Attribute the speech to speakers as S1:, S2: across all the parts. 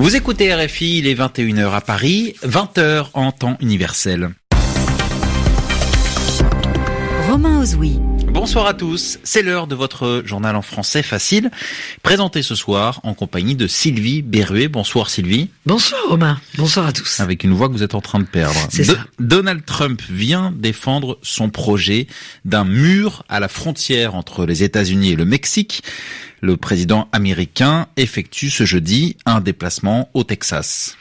S1: Vous écoutez RFI, il est 21h à Paris, 20h en temps universel.
S2: Romain Ozoui.
S1: Bonsoir à tous, c'est l'heure de votre journal en français facile, présenté ce soir en compagnie de Sylvie Berruet. Bonsoir Sylvie.
S3: Bonsoir Romain, bonsoir à tous.
S1: Avec une voix que vous êtes en train de perdre.
S3: C'est ça.
S1: Donald Trump vient défendre son projet d'un mur à la frontière entre les États-Unis et le Mexique. Le président américain effectue ce jeudi un déplacement au Texas.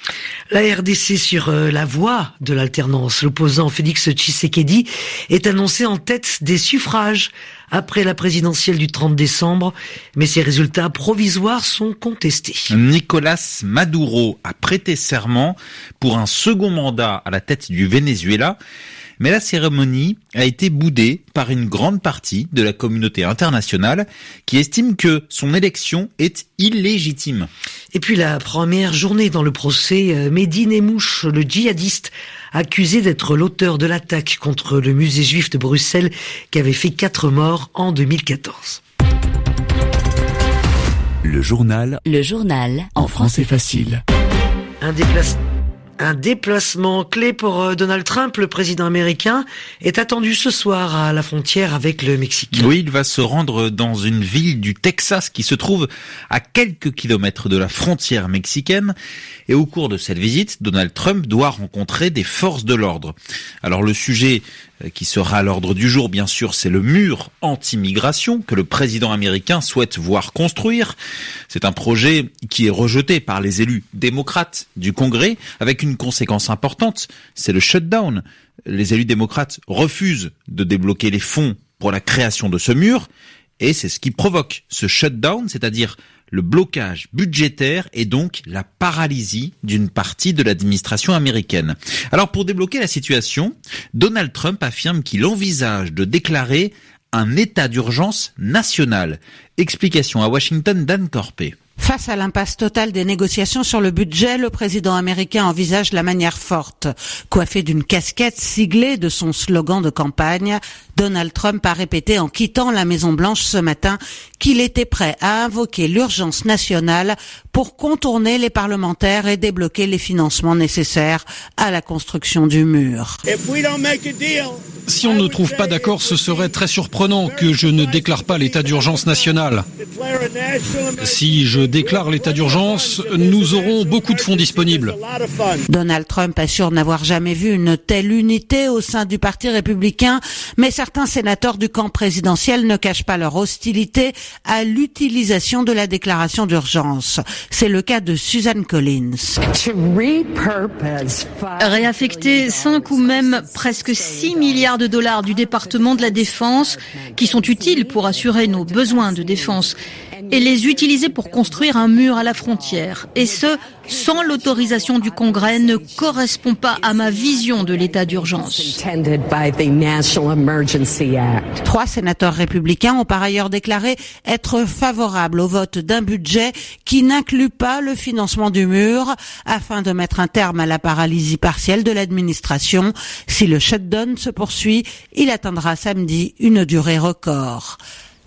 S3: La RDC sur euh, la voie de l'alternance, l'opposant Félix Tshisekedi est annoncé en tête des suffrages après la présidentielle du 30 décembre, mais ses résultats provisoires sont contestés.
S1: Nicolas Maduro a prêté serment pour un second mandat à la tête du Venezuela mais la cérémonie a été boudée par une grande partie de la communauté internationale qui estime que son élection est illégitime.
S3: Et puis la première journée dans le procès, euh, Mehdi Nemouche, le djihadiste, accusé d'être l'auteur de l'attaque contre le musée juif de Bruxelles qui avait fait quatre morts en 2014.
S4: Le journal.
S2: Le journal.
S4: En français facile.
S3: Un déplacement un déplacement clé pour euh, Donald Trump, le président américain, est attendu ce soir à la frontière avec le Mexique.
S1: Oui, il va se rendre dans une ville du Texas qui se trouve à quelques kilomètres de la frontière mexicaine. Et au cours de cette visite, Donald Trump doit rencontrer des forces de l'ordre. Alors le sujet qui sera à l'ordre du jour, bien sûr, c'est le mur anti-migration que le président américain souhaite voir construire. C'est un projet qui est rejeté par les élus démocrates du Congrès avec une conséquence importante, c'est le shutdown. Les élus démocrates refusent de débloquer les fonds pour la création de ce mur et c'est ce qui provoque ce shutdown, c'est-à-dire le blocage budgétaire et donc la paralysie d'une partie de l'administration américaine. Alors pour débloquer la situation, Donald Trump affirme qu'il envisage de déclarer un état d'urgence national. Explication à Washington d'Anne Corpé.
S5: Face à l'impasse totale des négociations sur le budget, le président américain envisage la manière forte. Coiffé d'une casquette siglée de son slogan de campagne, Donald Trump a répété en quittant la Maison Blanche ce matin qu'il était prêt à invoquer l'urgence nationale pour contourner les parlementaires et débloquer les financements nécessaires à la construction du mur.
S6: Si on ne trouve pas d'accord, ce serait très surprenant que je ne déclare pas l'état d'urgence national. Si je déclare l'état d'urgence, nous aurons beaucoup de fonds disponibles.
S5: Donald Trump assure n'avoir jamais vu une telle unité au sein du Parti républicain, mais certains sénateurs du camp présidentiel ne cachent pas leur hostilité à l'utilisation de la déclaration d'urgence. C'est le cas de Suzanne Collins.
S7: Réaffecter 5 ou même presque 6 milliards de dollars du département de la défense qui sont utiles pour assurer nos besoins de défense et les utiliser pour construire un mur à la frontière. Et ce, sans l'autorisation du Congrès, ne correspond pas à ma vision de l'état d'urgence.
S5: Trois sénateurs républicains ont par ailleurs déclaré être favorables au vote d'un budget qui n'inclut pas le financement du mur afin de mettre un terme à la paralysie partielle de l'administration. Si le shutdown se poursuit, il atteindra samedi une durée record.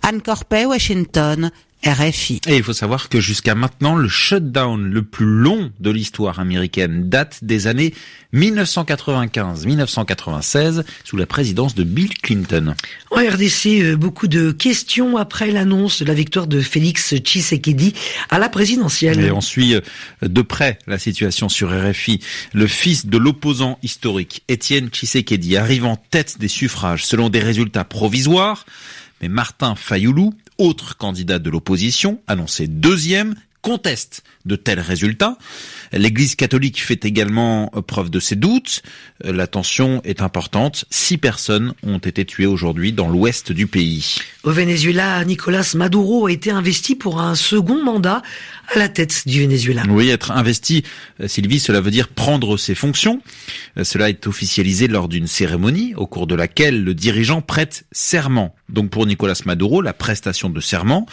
S5: Anne Corpet, Washington, RFI.
S1: Et il faut savoir que jusqu'à maintenant, le shutdown le plus long de l'histoire américaine date des années 1995-1996 sous la présidence de Bill Clinton.
S3: En RDC, euh, beaucoup de questions après l'annonce de la victoire de Félix Tshisekedi à la présidentielle.
S1: Et on suit euh, de près la situation sur RFI. Le fils de l'opposant historique, Étienne Tshisekedi, arrive en tête des suffrages selon des résultats provisoires. Mais Martin Fayoulou, autre candidat de l'opposition, annoncé deuxième, conteste de tels résultats. L'Église catholique fait également preuve de ses doutes. La tension est importante. Six personnes ont été tuées aujourd'hui dans l'ouest du pays.
S3: Au Venezuela, Nicolas Maduro a été investi pour un second mandat à la tête du Venezuela.
S1: Oui, être investi, euh, Sylvie, cela veut dire prendre ses fonctions. Euh, cela est officialisé lors d'une cérémonie au cours de laquelle le dirigeant prête serment. Donc pour Nicolas Maduro, la prestation de serment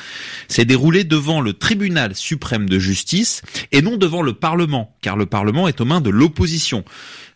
S1: s'est déroulée devant le tribunal suprême de justice et non devant le Parlement, car le Parlement est aux mains de l'opposition.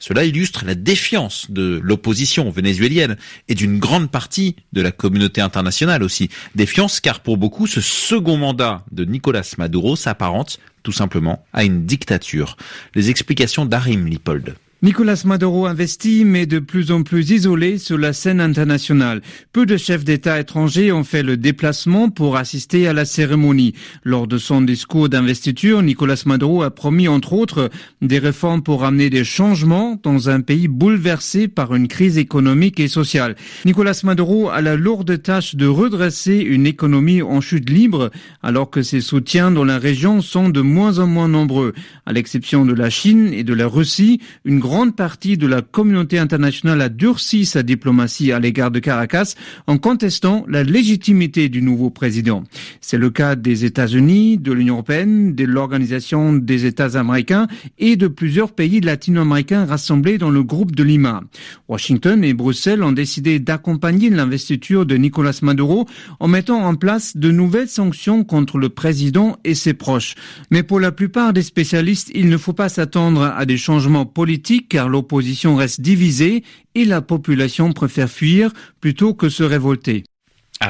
S1: Cela illustre la défiance de l'opposition vénézuélienne et d'une grande partie de la communauté internationale aussi. Défiance car pour beaucoup, ce second mandat de Nicolas Maduro s'apparente tout simplement à une dictature. Les explications d'Arim Lipold.
S8: Nicolas Maduro investit, mais de plus en plus isolé sur la scène internationale. Peu de chefs d'État étrangers ont fait le déplacement pour assister à la cérémonie. Lors de son discours d'investiture, Nicolas Maduro a promis entre autres des réformes pour amener des changements dans un pays bouleversé par une crise économique et sociale. Nicolas Maduro a la lourde tâche de redresser une économie en chute libre alors que ses soutiens dans la région sont de moins en moins nombreux. À l'exception de la Chine et de la Russie, une partie de la communauté internationale a durci sa diplomatie à l'égard de Caracas en contestant la légitimité du nouveau président. C'est le cas des États-Unis, de l'Union européenne, de l'Organisation des États américains et de plusieurs pays latino-américains rassemblés dans le groupe de Lima. Washington et Bruxelles ont décidé d'accompagner l'investiture de Nicolas Maduro en mettant en place de nouvelles sanctions contre le président et ses proches. Mais pour la plupart des spécialistes, il ne faut pas s'attendre à des changements politiques car l'opposition reste divisée et la population préfère fuir plutôt que se révolter.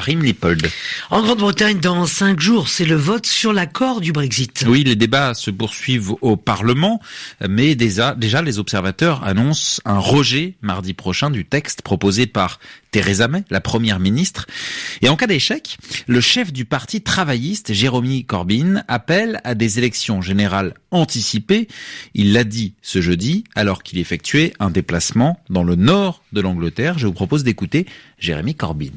S1: Lipold.
S3: En Grande-Bretagne, dans cinq jours, c'est le vote sur l'accord du Brexit.
S1: Oui, les débats se poursuivent au Parlement, mais déjà, déjà les observateurs annoncent un rejet mardi prochain du texte proposé par Theresa May, la première ministre. Et en cas d'échec, le chef du parti travailliste, Jérémy Corbyn, appelle à des élections générales anticipées. Il l'a dit ce jeudi, alors qu'il effectuait un déplacement dans le nord de l'Angleterre. Je vous propose d'écouter Jérémy Corbyn.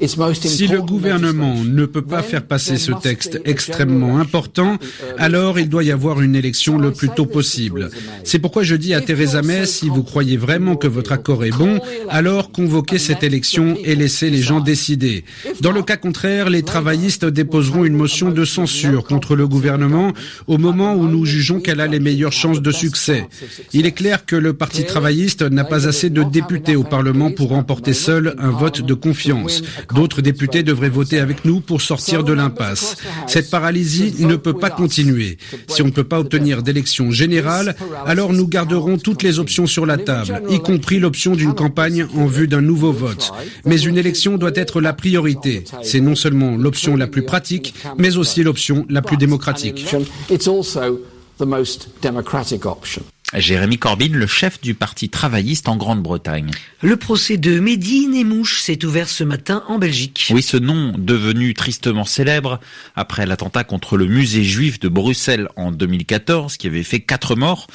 S9: Si le gouvernement ne peut pas faire passer ce texte extrêmement important, alors il doit y avoir une élection le plus tôt possible. C'est pourquoi je dis à Theresa May, si vous croyez vraiment que votre accord est bon, alors convoquez cette élection et laissez les gens décider. Dans le cas contraire, les travaillistes déposeront une motion de censure contre le gouvernement au moment où nous jugeons qu'elle a les meilleures chances de succès. Il est clair que le Parti travailliste n'a pas assez de députés au Parlement pour remporter seul un vote de confiance. D'autres députés devraient voter avec nous pour sortir de l'impasse. Cette paralysie ne peut pas continuer. Si on ne peut pas obtenir d'élection générale, alors nous garderons toutes les options sur la table, y compris l'option d'une campagne en vue d'un nouveau vote. Mais une élection doit être la priorité. C'est non seulement l'option la plus pratique, mais aussi l'option la plus démocratique.
S1: Jérémy Corbyn, le chef du parti travailliste en Grande-Bretagne.
S3: Le procès de Mehdi Nemouche s'est ouvert ce matin en Belgique.
S1: Oui, ce nom devenu tristement célèbre après l'attentat contre le musée juif de Bruxelles en 2014 qui avait fait quatre morts.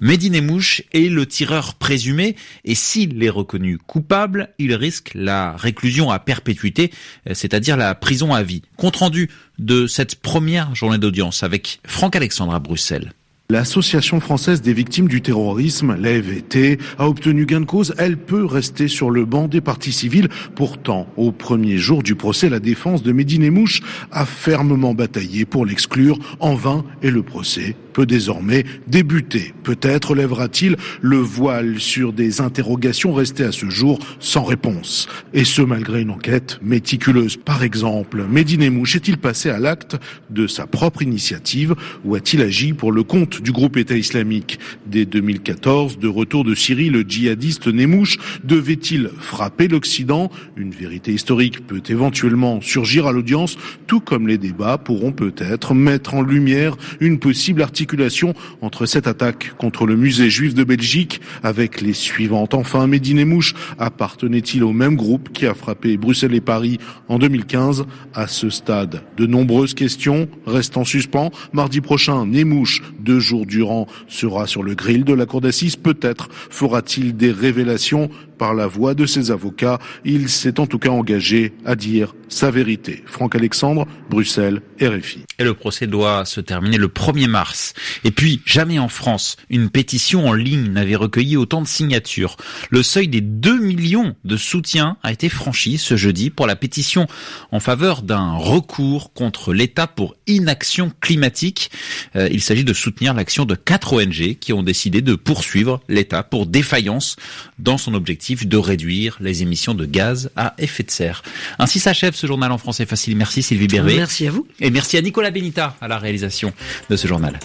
S1: Mehdi Nemouche est le tireur présumé et s'il est reconnu coupable, il risque la réclusion à perpétuité, c'est-à-dire la prison à vie. Compte rendu de cette première journée d'audience avec Franck Alexandre à Bruxelles.
S10: L'Association française des victimes du terrorisme, l'AFVT, a obtenu gain de cause. Elle peut rester sur le banc des parties civiles. Pourtant, au premier jour du procès, la défense de Médine Mouche a fermement bataillé pour l'exclure en vain et le procès peut désormais débuter. Peut-être lèvera-t-il le voile sur des interrogations restées à ce jour sans réponse. Et ce, malgré une enquête méticuleuse. Par exemple, Médine Mouche est-il passé à l'acte de sa propre initiative ou a-t-il agi pour le compte du groupe État islamique Dès 2014, de retour de Syrie, le djihadiste Nemouche devait-il frapper l'Occident? Une vérité historique peut éventuellement surgir à l'audience, tout comme les débats pourront peut-être mettre en lumière une possible articulation entre cette attaque contre le musée juif de Belgique avec les suivantes. Enfin, Médine et Mouche appartenait-il au même groupe qui a frappé Bruxelles et Paris en 2015 À ce stade, de nombreuses questions restent en suspens. Mardi prochain, Nemouche, deux jours durant, sera sur le grill de la cour d'assises. Peut-être fera-t-il des révélations par la voix de ses avocats. Il s'est en tout cas engagé à dire sa vérité. Franck Alexandre, Bruxelles, RFI.
S1: Et le procès doit se terminer le 1er mars. Et puis, jamais en France, une pétition en ligne n'avait recueilli autant de signatures. Le seuil des 2 millions de soutiens a été franchi ce jeudi pour la pétition en faveur d'un recours contre l'État pour inaction climatique. Euh, il s'agit de soutenir l'action de quatre ONG qui ont décidé de poursuivre l'État pour défaillance dans son objectif de réduire les émissions de gaz à effet de serre. Ainsi s'achève ce journal en français facile. Merci Sylvie Bervé.
S3: Merci à vous.
S1: Et merci à Nicolas Benita à la réalisation de ce journal.